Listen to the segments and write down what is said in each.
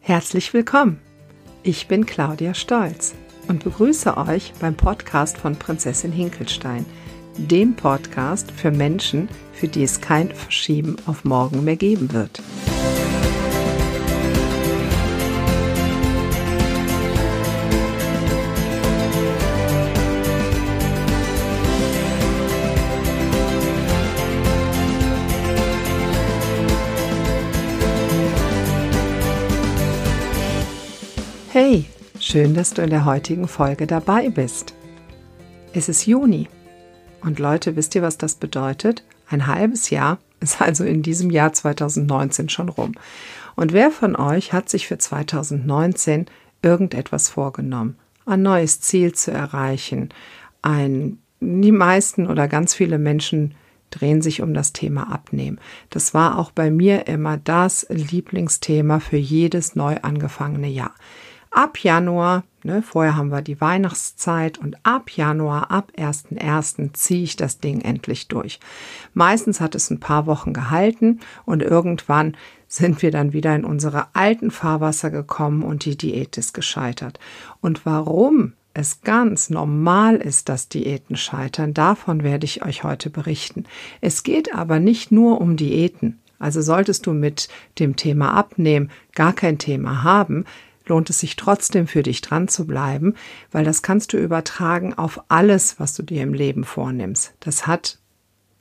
Herzlich willkommen. Ich bin Claudia Stolz und begrüße euch beim Podcast von Prinzessin Hinkelstein, dem Podcast für Menschen, für die es kein Verschieben auf morgen mehr geben wird. Schön, dass du in der heutigen Folge dabei bist. Es ist Juni. Und Leute, wisst ihr, was das bedeutet? Ein halbes Jahr ist also in diesem Jahr 2019 schon rum. Und wer von euch hat sich für 2019 irgendetwas vorgenommen? Ein neues Ziel zu erreichen? Ein, die meisten oder ganz viele Menschen drehen sich um das Thema Abnehmen. Das war auch bei mir immer das Lieblingsthema für jedes neu angefangene Jahr ab Januar, ne, vorher haben wir die Weihnachtszeit und ab Januar, ab 1.1. ziehe ich das Ding endlich durch. Meistens hat es ein paar Wochen gehalten und irgendwann sind wir dann wieder in unsere alten Fahrwasser gekommen und die Diät ist gescheitert. Und warum es ganz normal ist, dass Diäten scheitern, davon werde ich euch heute berichten. Es geht aber nicht nur um Diäten. Also solltest du mit dem Thema Abnehmen gar kein Thema haben, lohnt es sich trotzdem für dich dran zu bleiben, weil das kannst du übertragen auf alles, was du dir im Leben vornimmst. Das hat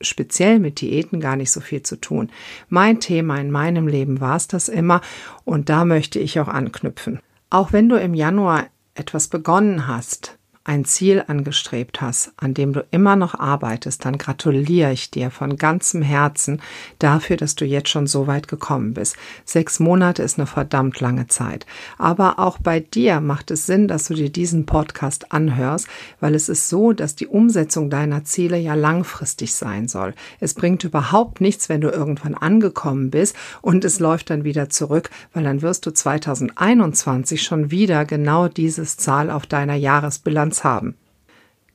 speziell mit Diäten gar nicht so viel zu tun. Mein Thema in meinem Leben war es das immer und da möchte ich auch anknüpfen. Auch wenn du im Januar etwas begonnen hast, ein Ziel angestrebt hast, an dem du immer noch arbeitest, dann gratuliere ich dir von ganzem Herzen dafür, dass du jetzt schon so weit gekommen bist. Sechs Monate ist eine verdammt lange Zeit. Aber auch bei dir macht es Sinn, dass du dir diesen Podcast anhörst, weil es ist so, dass die Umsetzung deiner Ziele ja langfristig sein soll. Es bringt überhaupt nichts, wenn du irgendwann angekommen bist und es läuft dann wieder zurück, weil dann wirst du 2021 schon wieder genau dieses Zahl auf deiner Jahresbilanz Resonanz haben.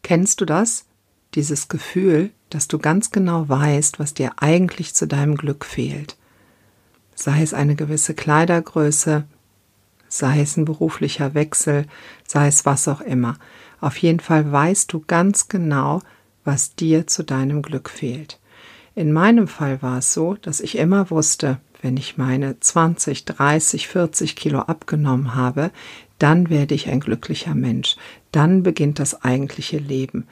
Kennst du das? Dieses Gefühl, dass du ganz genau weißt, was dir eigentlich zu deinem Glück fehlt. Sei es eine gewisse Kleidergröße, sei es ein beruflicher Wechsel, sei es was auch immer. Auf jeden Fall weißt du ganz genau, was dir zu deinem Glück fehlt. In meinem Fall war es so, dass ich immer wusste, wenn ich meine 20, 30, 40 Kilo abgenommen habe, dann werde ich ein glücklicher Mensch. Dann beginnt das eigentliche Leben.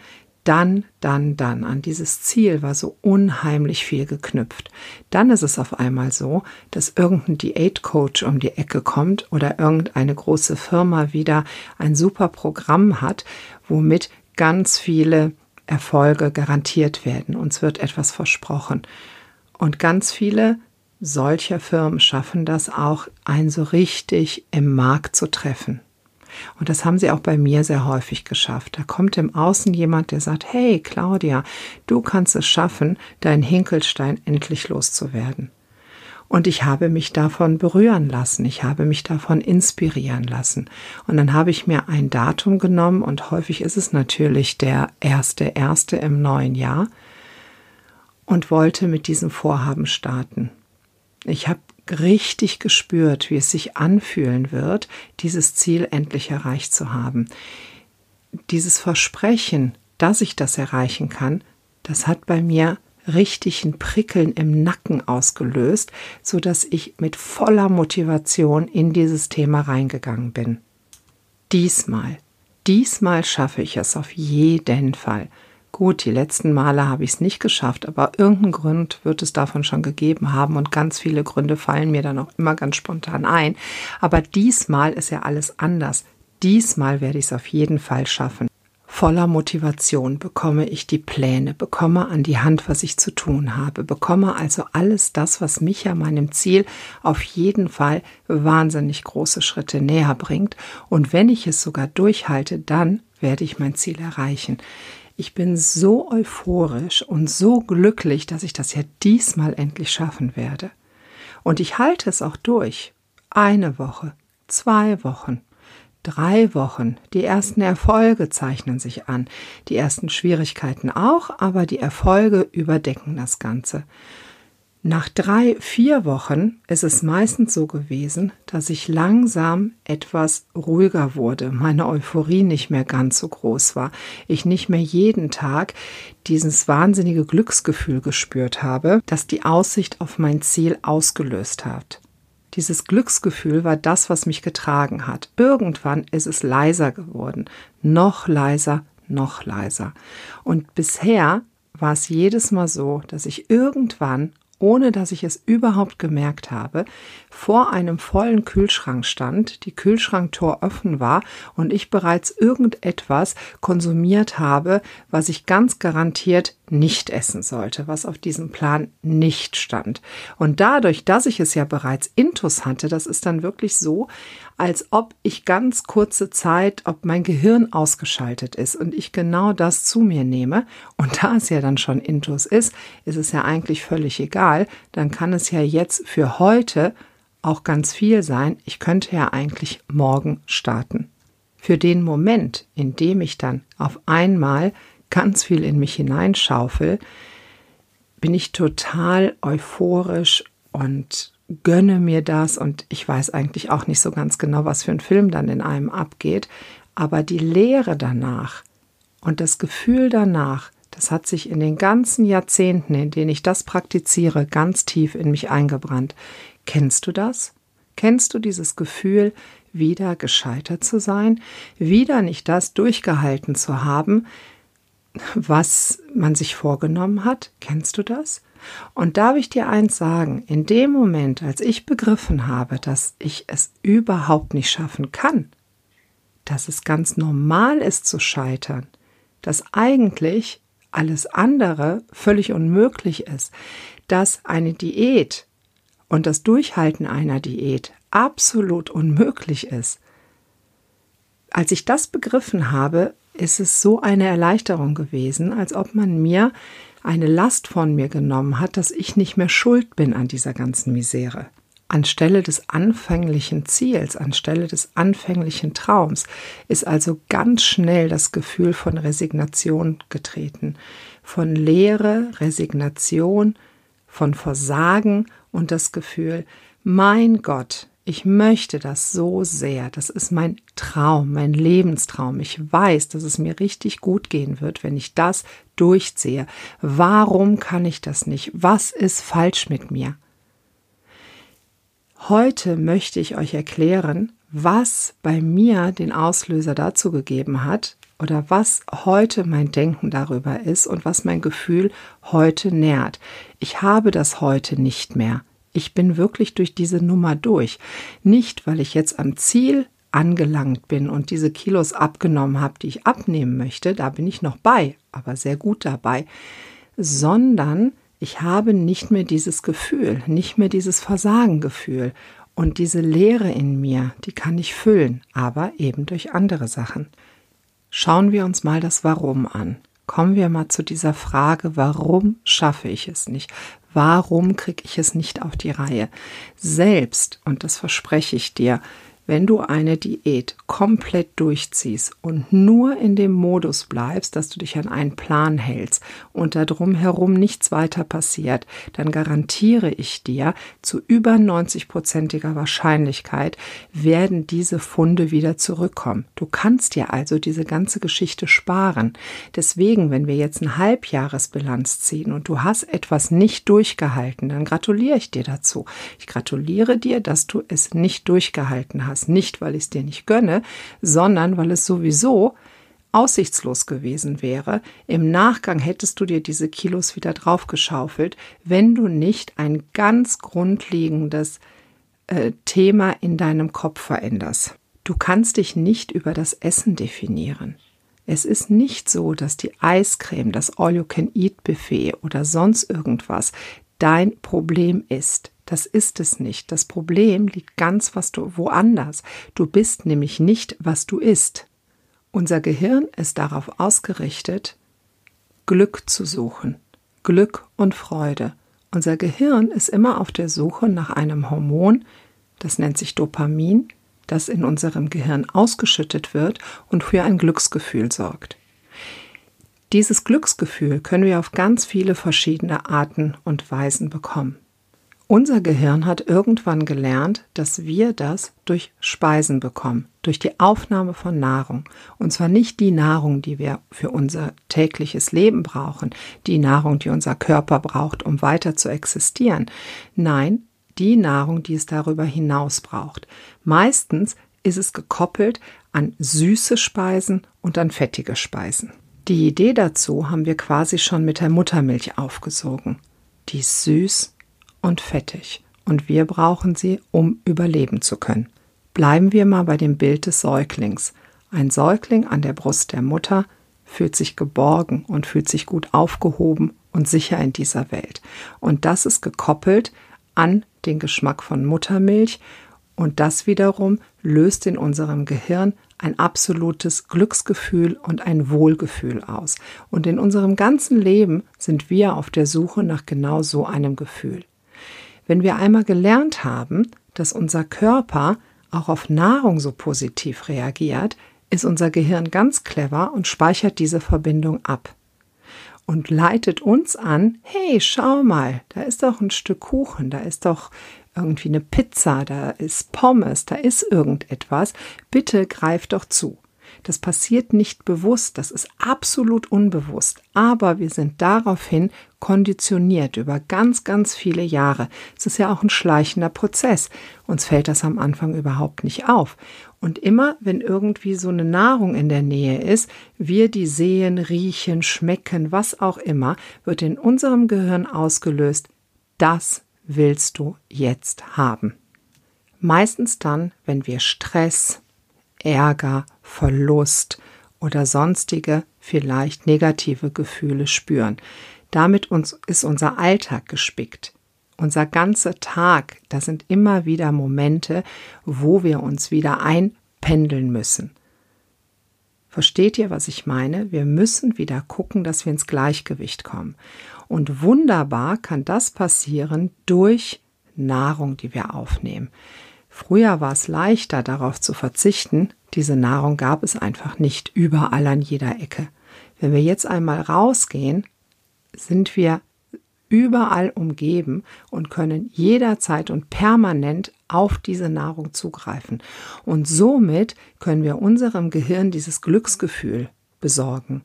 Dann, dann, dann. An dieses Ziel war so unheimlich viel geknüpft. Dann ist es auf einmal so, dass irgendein Diätcoach um die Ecke kommt oder irgendeine große Firma wieder ein super Programm hat, womit ganz viele Erfolge garantiert werden. Uns wird etwas versprochen. Und ganz viele solcher Firmen schaffen das auch, einen so richtig im Markt zu treffen. Und das haben sie auch bei mir sehr häufig geschafft. Da kommt im Außen jemand, der sagt, hey Claudia, du kannst es schaffen, deinen Hinkelstein endlich loszuwerden. Und ich habe mich davon berühren lassen, ich habe mich davon inspirieren lassen. Und dann habe ich mir ein Datum genommen und häufig ist es natürlich der erste, erste im neuen Jahr und wollte mit diesem Vorhaben starten. Ich habe richtig gespürt, wie es sich anfühlen wird, dieses Ziel endlich erreicht zu haben. Dieses Versprechen, dass ich das erreichen kann, das hat bei mir richtig ein Prickeln im Nacken ausgelöst, so dass ich mit voller Motivation in dieses Thema reingegangen bin. Diesmal, diesmal schaffe ich es auf jeden Fall. Gut, die letzten Male habe ich es nicht geschafft, aber irgendeinen Grund wird es davon schon gegeben haben und ganz viele Gründe fallen mir dann auch immer ganz spontan ein. Aber diesmal ist ja alles anders. Diesmal werde ich es auf jeden Fall schaffen. Voller Motivation bekomme ich die Pläne, bekomme an die Hand, was ich zu tun habe, bekomme also alles das, was mich ja meinem Ziel auf jeden Fall wahnsinnig große Schritte näher bringt. Und wenn ich es sogar durchhalte, dann werde ich mein Ziel erreichen. Ich bin so euphorisch und so glücklich, dass ich das ja diesmal endlich schaffen werde. Und ich halte es auch durch. Eine Woche, zwei Wochen, drei Wochen. Die ersten Erfolge zeichnen sich an, die ersten Schwierigkeiten auch, aber die Erfolge überdecken das Ganze. Nach drei, vier Wochen ist es meistens so gewesen, dass ich langsam etwas ruhiger wurde, meine Euphorie nicht mehr ganz so groß war, ich nicht mehr jeden Tag dieses wahnsinnige Glücksgefühl gespürt habe, das die Aussicht auf mein Ziel ausgelöst hat. Dieses Glücksgefühl war das, was mich getragen hat. Irgendwann ist es leiser geworden, noch leiser, noch leiser. Und bisher war es jedes Mal so, dass ich irgendwann ohne dass ich es überhaupt gemerkt habe, vor einem vollen Kühlschrank stand, die Kühlschranktor offen war und ich bereits irgendetwas konsumiert habe, was ich ganz garantiert nicht essen sollte, was auf diesem Plan nicht stand. Und dadurch, dass ich es ja bereits intus hatte, das ist dann wirklich so, als ob ich ganz kurze Zeit, ob mein Gehirn ausgeschaltet ist und ich genau das zu mir nehme. Und da es ja dann schon intus ist, ist es ja eigentlich völlig egal. Dann kann es ja jetzt für heute auch ganz viel sein. Ich könnte ja eigentlich morgen starten. Für den Moment, in dem ich dann auf einmal ganz viel in mich hineinschaufel, bin ich total euphorisch und gönne mir das und ich weiß eigentlich auch nicht so ganz genau, was für ein Film dann in einem abgeht, aber die Lehre danach und das Gefühl danach, das hat sich in den ganzen Jahrzehnten, in denen ich das praktiziere, ganz tief in mich eingebrannt. Kennst du das? Kennst du dieses Gefühl, wieder gescheitert zu sein, wieder nicht das durchgehalten zu haben, was man sich vorgenommen hat? Kennst du das? Und darf ich dir eins sagen, in dem Moment, als ich begriffen habe, dass ich es überhaupt nicht schaffen kann, dass es ganz normal ist zu scheitern, dass eigentlich alles andere völlig unmöglich ist, dass eine Diät und das Durchhalten einer Diät absolut unmöglich ist. Als ich das begriffen habe, ist es so eine Erleichterung gewesen, als ob man mir eine Last von mir genommen hat, dass ich nicht mehr schuld bin an dieser ganzen Misere. Anstelle des anfänglichen Ziels, anstelle des anfänglichen Traums ist also ganz schnell das Gefühl von Resignation getreten, von Leere, Resignation, von Versagen und das Gefühl, mein Gott, ich möchte das so sehr. Das ist mein Traum, mein Lebenstraum. Ich weiß, dass es mir richtig gut gehen wird, wenn ich das durchziehe. Warum kann ich das nicht? Was ist falsch mit mir? Heute möchte ich euch erklären, was bei mir den Auslöser dazu gegeben hat oder was heute mein Denken darüber ist und was mein Gefühl heute nährt. Ich habe das heute nicht mehr. Ich bin wirklich durch diese Nummer durch. Nicht, weil ich jetzt am Ziel angelangt bin und diese Kilos abgenommen habe, die ich abnehmen möchte, da bin ich noch bei, aber sehr gut dabei, sondern ich habe nicht mehr dieses Gefühl, nicht mehr dieses Versagengefühl und diese Leere in mir, die kann ich füllen, aber eben durch andere Sachen. Schauen wir uns mal das Warum an. Kommen wir mal zu dieser Frage, warum schaffe ich es nicht? Warum kriege ich es nicht auf die Reihe? Selbst, und das verspreche ich dir, wenn du eine Diät komplett durchziehst und nur in dem Modus bleibst, dass du dich an einen Plan hältst und da drumherum nichts weiter passiert, dann garantiere ich dir, zu über 90-prozentiger Wahrscheinlichkeit werden diese Funde wieder zurückkommen. Du kannst dir also diese ganze Geschichte sparen. Deswegen, wenn wir jetzt eine Halbjahresbilanz ziehen und du hast etwas nicht durchgehalten, dann gratuliere ich dir dazu. Ich gratuliere dir, dass du es nicht durchgehalten hast das nicht, weil ich es dir nicht gönne, sondern weil es sowieso aussichtslos gewesen wäre. Im Nachgang hättest du dir diese Kilos wieder draufgeschaufelt, wenn du nicht ein ganz grundlegendes äh, Thema in deinem Kopf veränderst. Du kannst dich nicht über das Essen definieren. Es ist nicht so, dass die Eiscreme, das All-You-Can-Eat-Buffet oder sonst irgendwas dein Problem ist. Das ist es nicht. Das Problem liegt ganz was du woanders. Du bist nämlich nicht, was du isst. Unser Gehirn ist darauf ausgerichtet, Glück zu suchen. Glück und Freude. Unser Gehirn ist immer auf der Suche nach einem Hormon, das nennt sich Dopamin, das in unserem Gehirn ausgeschüttet wird und für ein Glücksgefühl sorgt. Dieses Glücksgefühl können wir auf ganz viele verschiedene Arten und Weisen bekommen. Unser Gehirn hat irgendwann gelernt, dass wir das durch Speisen bekommen, durch die Aufnahme von Nahrung. Und zwar nicht die Nahrung, die wir für unser tägliches Leben brauchen, die Nahrung, die unser Körper braucht, um weiter zu existieren. Nein, die Nahrung, die es darüber hinaus braucht. Meistens ist es gekoppelt an süße Speisen und an fettige Speisen. Die Idee dazu haben wir quasi schon mit der Muttermilch aufgesogen. Die ist süß und fettig und wir brauchen sie, um überleben zu können. Bleiben wir mal bei dem Bild des Säuglings. Ein Säugling an der Brust der Mutter fühlt sich geborgen und fühlt sich gut aufgehoben und sicher in dieser Welt. Und das ist gekoppelt an den Geschmack von Muttermilch und das wiederum löst in unserem Gehirn ein absolutes Glücksgefühl und ein Wohlgefühl aus. Und in unserem ganzen Leben sind wir auf der Suche nach genau so einem Gefühl. Wenn wir einmal gelernt haben, dass unser Körper auch auf Nahrung so positiv reagiert, ist unser Gehirn ganz clever und speichert diese Verbindung ab und leitet uns an, hey, schau mal, da ist doch ein Stück Kuchen, da ist doch irgendwie eine Pizza, da ist Pommes, da ist irgendetwas, bitte greif doch zu. Das passiert nicht bewusst, das ist absolut unbewusst, aber wir sind daraufhin konditioniert über ganz, ganz viele Jahre. Es ist ja auch ein schleichender Prozess. Uns fällt das am Anfang überhaupt nicht auf. Und immer, wenn irgendwie so eine Nahrung in der Nähe ist, wir die sehen, riechen, schmecken, was auch immer, wird in unserem Gehirn ausgelöst, das willst du jetzt haben. Meistens dann, wenn wir Stress, Ärger, Verlust oder sonstige vielleicht negative Gefühle spüren. Damit uns ist unser Alltag gespickt. Unser ganzer Tag, da sind immer wieder Momente, wo wir uns wieder einpendeln müssen. Versteht ihr, was ich meine? Wir müssen wieder gucken, dass wir ins Gleichgewicht kommen. Und wunderbar kann das passieren durch Nahrung, die wir aufnehmen. Früher war es leichter, darauf zu verzichten. Diese Nahrung gab es einfach nicht überall an jeder Ecke. Wenn wir jetzt einmal rausgehen, sind wir überall umgeben und können jederzeit und permanent auf diese Nahrung zugreifen. Und somit können wir unserem Gehirn dieses Glücksgefühl besorgen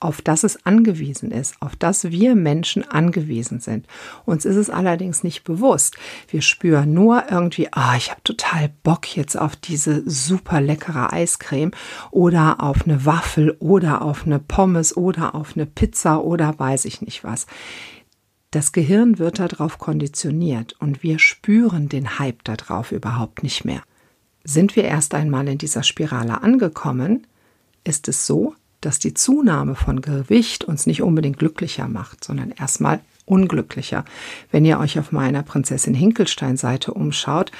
auf das es angewiesen ist, auf das wir Menschen angewiesen sind. Uns ist es allerdings nicht bewusst. Wir spüren nur irgendwie, ah, ich habe total Bock jetzt auf diese super leckere Eiscreme oder auf eine Waffel oder auf eine Pommes oder auf eine Pizza oder weiß ich nicht was. Das Gehirn wird darauf konditioniert und wir spüren den Hype darauf überhaupt nicht mehr. Sind wir erst einmal in dieser Spirale angekommen, ist es so, dass die Zunahme von Gewicht uns nicht unbedingt glücklicher macht, sondern erstmal unglücklicher. Wenn ihr euch auf meiner Prinzessin Hinkelstein Seite umschaut,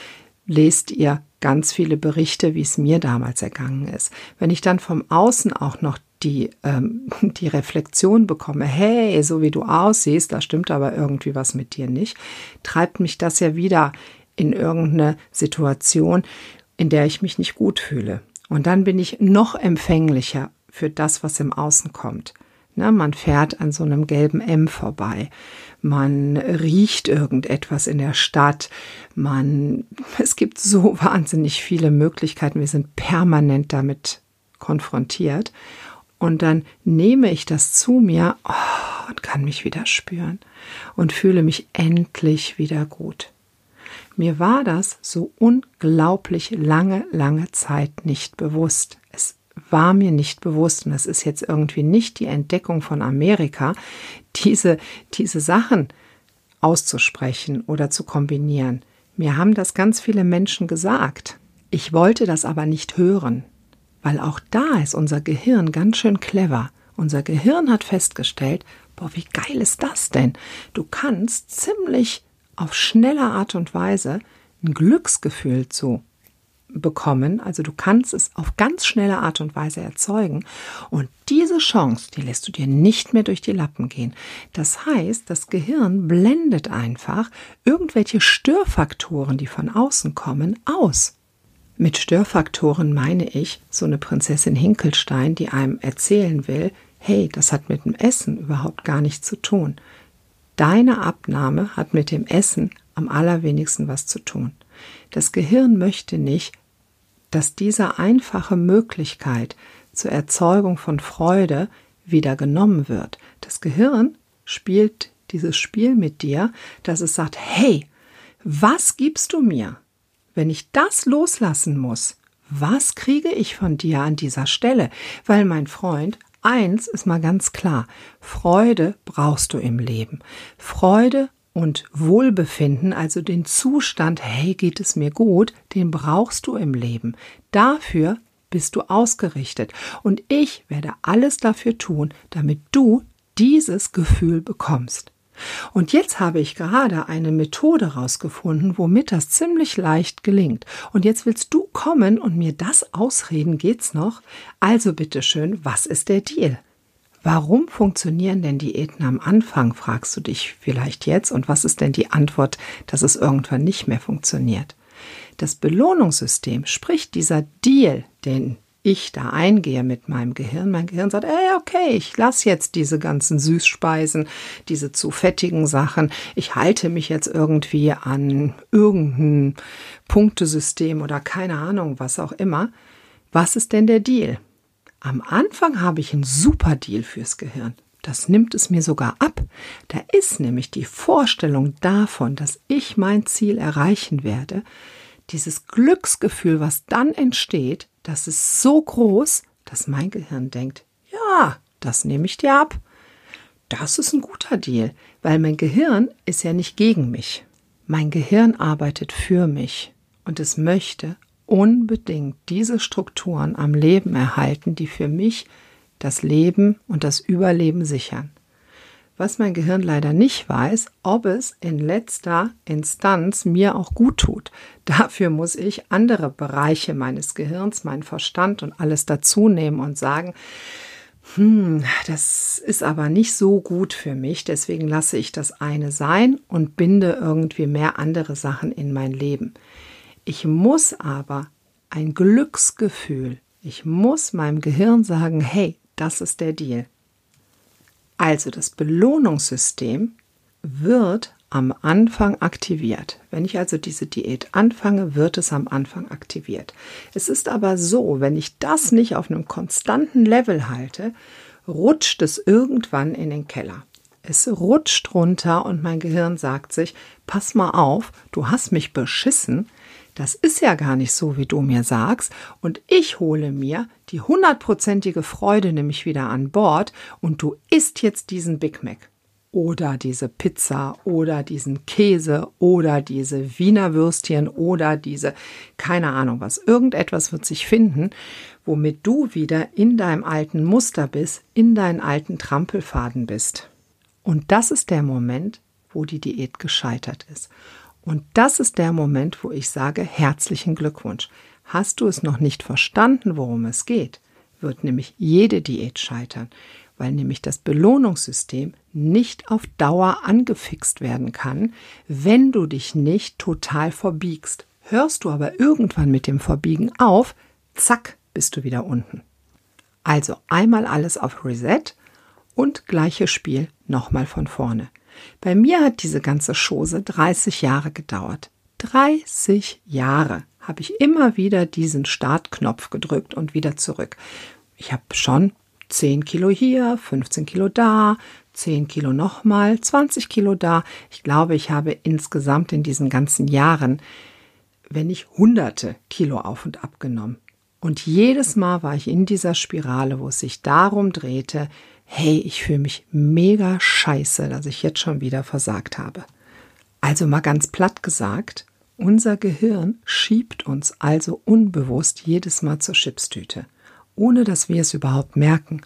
lest ihr ganz viele Berichte, wie es mir damals ergangen ist. Wenn ich dann vom Außen auch noch die, ähm, die Reflexion bekomme, hey, so wie du aussiehst, da stimmt aber irgendwie was mit dir nicht, treibt mich das ja wieder in irgendeine Situation, in der ich mich nicht gut fühle. Und dann bin ich noch empfänglicher für das, was im Außen kommt. Na, man fährt an so einem gelben M vorbei. Man riecht irgendetwas in der Stadt. Man, es gibt so wahnsinnig viele Möglichkeiten. Wir sind permanent damit konfrontiert. Und dann nehme ich das zu mir oh, und kann mich wieder spüren und fühle mich endlich wieder gut. Mir war das so unglaublich lange, lange Zeit nicht bewusst. War mir nicht bewusst, und das ist jetzt irgendwie nicht die Entdeckung von Amerika, diese, diese Sachen auszusprechen oder zu kombinieren. Mir haben das ganz viele Menschen gesagt. Ich wollte das aber nicht hören, weil auch da ist unser Gehirn ganz schön clever. Unser Gehirn hat festgestellt, boah, wie geil ist das denn? Du kannst ziemlich auf schnelle Art und Weise ein Glücksgefühl zu bekommen. Also du kannst es auf ganz schnelle Art und Weise erzeugen. Und diese Chance, die lässt du dir nicht mehr durch die Lappen gehen. Das heißt, das Gehirn blendet einfach irgendwelche Störfaktoren, die von außen kommen, aus. Mit Störfaktoren meine ich so eine Prinzessin Hinkelstein, die einem erzählen will, hey, das hat mit dem Essen überhaupt gar nichts zu tun. Deine Abnahme hat mit dem Essen am allerwenigsten was zu tun. Das Gehirn möchte nicht, dass diese einfache Möglichkeit zur Erzeugung von Freude wieder genommen wird. Das Gehirn spielt dieses Spiel mit dir, dass es sagt, hey, was gibst du mir? Wenn ich das loslassen muss, was kriege ich von dir an dieser Stelle? Weil mein Freund, eins ist mal ganz klar, Freude brauchst du im Leben. Freude und Wohlbefinden, also den Zustand, hey, geht es mir gut, den brauchst du im Leben. Dafür bist du ausgerichtet. Und ich werde alles dafür tun, damit du dieses Gefühl bekommst. Und jetzt habe ich gerade eine Methode rausgefunden, womit das ziemlich leicht gelingt. Und jetzt willst du kommen und mir das ausreden, geht's noch? Also bitteschön, was ist der Deal? Warum funktionieren denn Diäten am Anfang, fragst du dich vielleicht jetzt, und was ist denn die Antwort, dass es irgendwann nicht mehr funktioniert? Das Belohnungssystem, sprich dieser Deal, den ich da eingehe mit meinem Gehirn, mein Gehirn sagt, ey, okay, ich lasse jetzt diese ganzen Süßspeisen, diese zu fettigen Sachen, ich halte mich jetzt irgendwie an irgendein Punktesystem oder keine Ahnung, was auch immer. Was ist denn der Deal? Am Anfang habe ich einen super Deal fürs Gehirn. Das nimmt es mir sogar ab. Da ist nämlich die Vorstellung davon, dass ich mein Ziel erreichen werde, dieses Glücksgefühl, was dann entsteht, das ist so groß, dass mein Gehirn denkt, ja, das nehme ich dir ab. Das ist ein guter Deal, weil mein Gehirn ist ja nicht gegen mich. Mein Gehirn arbeitet für mich und es möchte unbedingt diese Strukturen am Leben erhalten, die für mich das Leben und das Überleben sichern was mein Gehirn leider nicht weiß, ob es in letzter Instanz mir auch gut tut. Dafür muss ich andere Bereiche meines Gehirns, meinen Verstand und alles dazu nehmen und sagen, hm, das ist aber nicht so gut für mich, deswegen lasse ich das eine sein und binde irgendwie mehr andere Sachen in mein Leben. Ich muss aber ein Glücksgefühl, ich muss meinem Gehirn sagen, hey, das ist der Deal. Also das Belohnungssystem wird am Anfang aktiviert. Wenn ich also diese Diät anfange, wird es am Anfang aktiviert. Es ist aber so, wenn ich das nicht auf einem konstanten Level halte, rutscht es irgendwann in den Keller. Es rutscht runter und mein Gehirn sagt sich, pass mal auf, du hast mich beschissen, das ist ja gar nicht so, wie du mir sagst, und ich hole mir die hundertprozentige Freude nämlich wieder an Bord. Und du isst jetzt diesen Big Mac. Oder diese Pizza. Oder diesen Käse. Oder diese Wiener Würstchen. Oder diese, keine Ahnung was, irgendetwas wird sich finden, womit du wieder in deinem alten Muster bist, in deinen alten Trampelfaden bist. Und das ist der Moment, wo die Diät gescheitert ist. Und das ist der Moment, wo ich sage, herzlichen Glückwunsch. Hast du es noch nicht verstanden, worum es geht, wird nämlich jede Diät scheitern, weil nämlich das Belohnungssystem nicht auf Dauer angefixt werden kann, wenn du dich nicht total verbiegst. Hörst du aber irgendwann mit dem Verbiegen auf, zack, bist du wieder unten. Also einmal alles auf Reset und gleiches Spiel nochmal von vorne. Bei mir hat diese ganze Chose 30 Jahre gedauert. 30 Jahre habe ich immer wieder diesen Startknopf gedrückt und wieder zurück. Ich habe schon 10 Kilo hier, 15 Kilo da, 10 Kilo nochmal, 20 Kilo da. Ich glaube, ich habe insgesamt in diesen ganzen Jahren, wenn nicht hunderte Kilo auf und ab genommen. Und jedes Mal war ich in dieser Spirale, wo es sich darum drehte, hey, ich fühle mich mega scheiße, dass ich jetzt schon wieder versagt habe. Also mal ganz platt gesagt, unser Gehirn schiebt uns also unbewusst jedes Mal zur Chipstüte, ohne dass wir es überhaupt merken.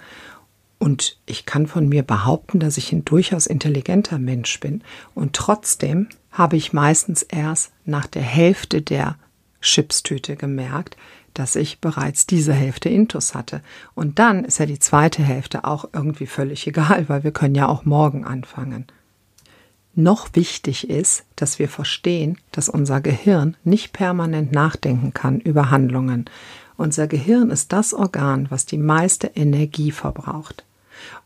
Und ich kann von mir behaupten, dass ich ein durchaus intelligenter Mensch bin. Und trotzdem habe ich meistens erst nach der Hälfte der Chipstüte gemerkt, dass ich bereits diese Hälfte Intus hatte. Und dann ist ja die zweite Hälfte auch irgendwie völlig egal, weil wir können ja auch morgen anfangen. Noch wichtig ist, dass wir verstehen, dass unser Gehirn nicht permanent nachdenken kann über Handlungen. Unser Gehirn ist das Organ, was die meiste Energie verbraucht.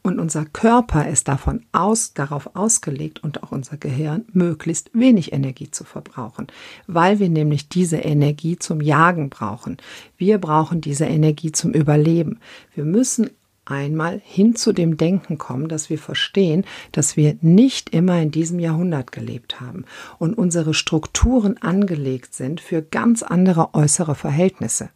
Und unser Körper ist davon aus, darauf ausgelegt und auch unser Gehirn, möglichst wenig Energie zu verbrauchen, weil wir nämlich diese Energie zum Jagen brauchen. Wir brauchen diese Energie zum Überleben. Wir müssen einmal hin zu dem Denken kommen, dass wir verstehen, dass wir nicht immer in diesem Jahrhundert gelebt haben und unsere Strukturen angelegt sind für ganz andere äußere Verhältnisse.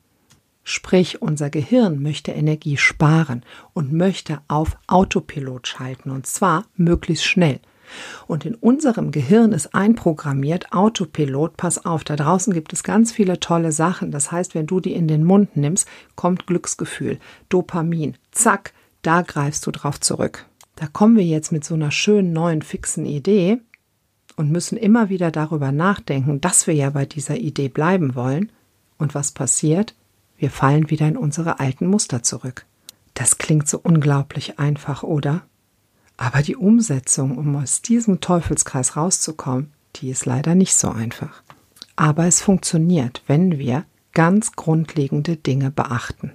Sprich, unser Gehirn möchte Energie sparen und möchte auf Autopilot schalten und zwar möglichst schnell. Und in unserem Gehirn ist einprogrammiert Autopilot, pass auf, da draußen gibt es ganz viele tolle Sachen. Das heißt, wenn du die in den Mund nimmst, kommt Glücksgefühl, Dopamin. Zack, da greifst du drauf zurück. Da kommen wir jetzt mit so einer schönen neuen fixen Idee und müssen immer wieder darüber nachdenken, dass wir ja bei dieser Idee bleiben wollen. Und was passiert? Wir fallen wieder in unsere alten Muster zurück. Das klingt so unglaublich einfach, oder? Aber die Umsetzung, um aus diesem Teufelskreis rauszukommen, die ist leider nicht so einfach. Aber es funktioniert, wenn wir ganz grundlegende Dinge beachten.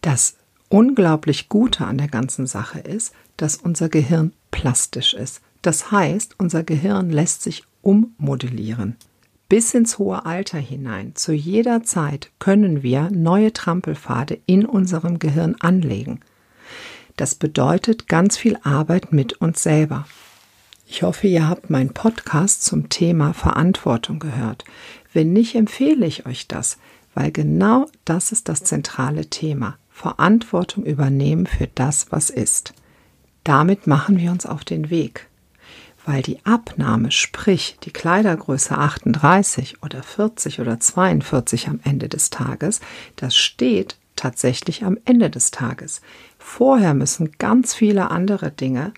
Das unglaublich Gute an der ganzen Sache ist, dass unser Gehirn plastisch ist. Das heißt, unser Gehirn lässt sich ummodellieren bis ins hohe Alter hinein, zu jeder Zeit können wir neue Trampelpfade in unserem Gehirn anlegen. Das bedeutet ganz viel Arbeit mit uns selber. Ich hoffe, ihr habt meinen Podcast zum Thema Verantwortung gehört. Wenn nicht, empfehle ich euch das, weil genau das ist das zentrale Thema. Verantwortung übernehmen für das, was ist. Damit machen wir uns auf den Weg weil die Abnahme, sprich die Kleidergröße 38 oder 40 oder 42 am Ende des Tages, das steht tatsächlich am Ende des Tages. Vorher müssen ganz viele andere Dinge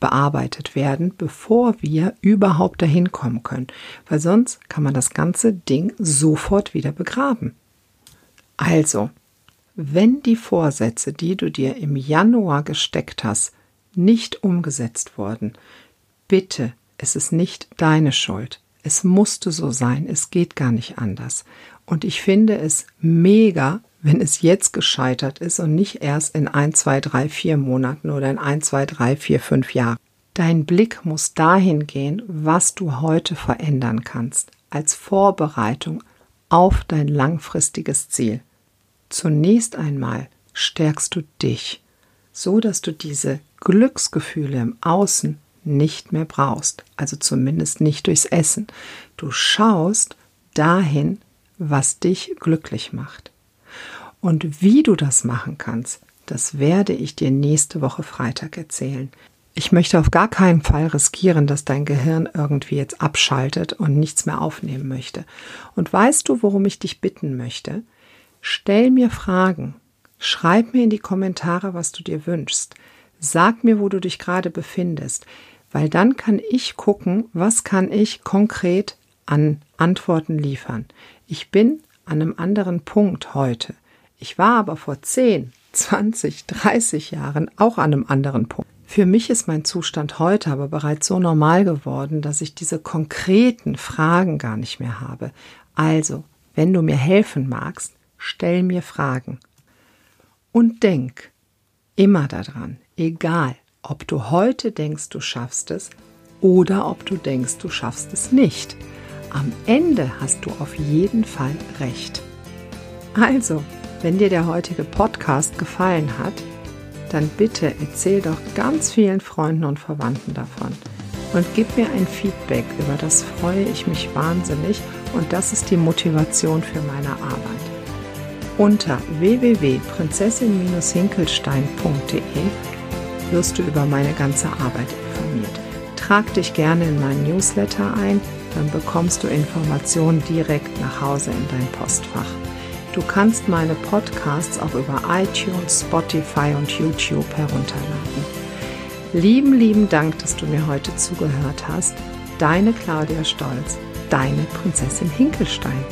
bearbeitet werden, bevor wir überhaupt dahin kommen können, weil sonst kann man das ganze Ding sofort wieder begraben. Also, wenn die Vorsätze, die du dir im Januar gesteckt hast, nicht umgesetzt worden. Bitte, es ist nicht deine Schuld. Es musste so sein, es geht gar nicht anders. Und ich finde es mega, wenn es jetzt gescheitert ist und nicht erst in ein, zwei, drei, vier Monaten oder in ein, zwei, drei, vier, fünf Jahren. Dein Blick muss dahin gehen, was du heute verändern kannst, als Vorbereitung auf dein langfristiges Ziel. Zunächst einmal stärkst du dich, so dass du diese Glücksgefühle im Außen nicht mehr brauchst, also zumindest nicht durchs Essen. Du schaust dahin, was dich glücklich macht. Und wie du das machen kannst, das werde ich dir nächste Woche Freitag erzählen. Ich möchte auf gar keinen Fall riskieren, dass dein Gehirn irgendwie jetzt abschaltet und nichts mehr aufnehmen möchte. Und weißt du, worum ich dich bitten möchte? Stell mir Fragen. Schreib mir in die Kommentare, was du dir wünschst. Sag mir, wo du dich gerade befindest, weil dann kann ich gucken, was kann ich konkret an Antworten liefern. Ich bin an einem anderen Punkt heute. Ich war aber vor 10, 20, 30 Jahren auch an einem anderen Punkt. Für mich ist mein Zustand heute aber bereits so normal geworden, dass ich diese konkreten Fragen gar nicht mehr habe. Also, wenn du mir helfen magst, stell mir Fragen. Und denk immer daran, Egal, ob du heute denkst, du schaffst es oder ob du denkst, du schaffst es nicht. Am Ende hast du auf jeden Fall recht. Also, wenn dir der heutige Podcast gefallen hat, dann bitte erzähl doch ganz vielen Freunden und Verwandten davon und gib mir ein Feedback, über das freue ich mich wahnsinnig und das ist die Motivation für meine Arbeit. Unter www.prinzessin-hinkelstein.de wirst du über meine ganze Arbeit informiert. Trag dich gerne in meinen Newsletter ein, dann bekommst du Informationen direkt nach Hause in dein Postfach. Du kannst meine Podcasts auch über iTunes, Spotify und YouTube herunterladen. Lieben, lieben Dank, dass du mir heute zugehört hast. Deine Claudia Stolz, deine Prinzessin Hinkelstein.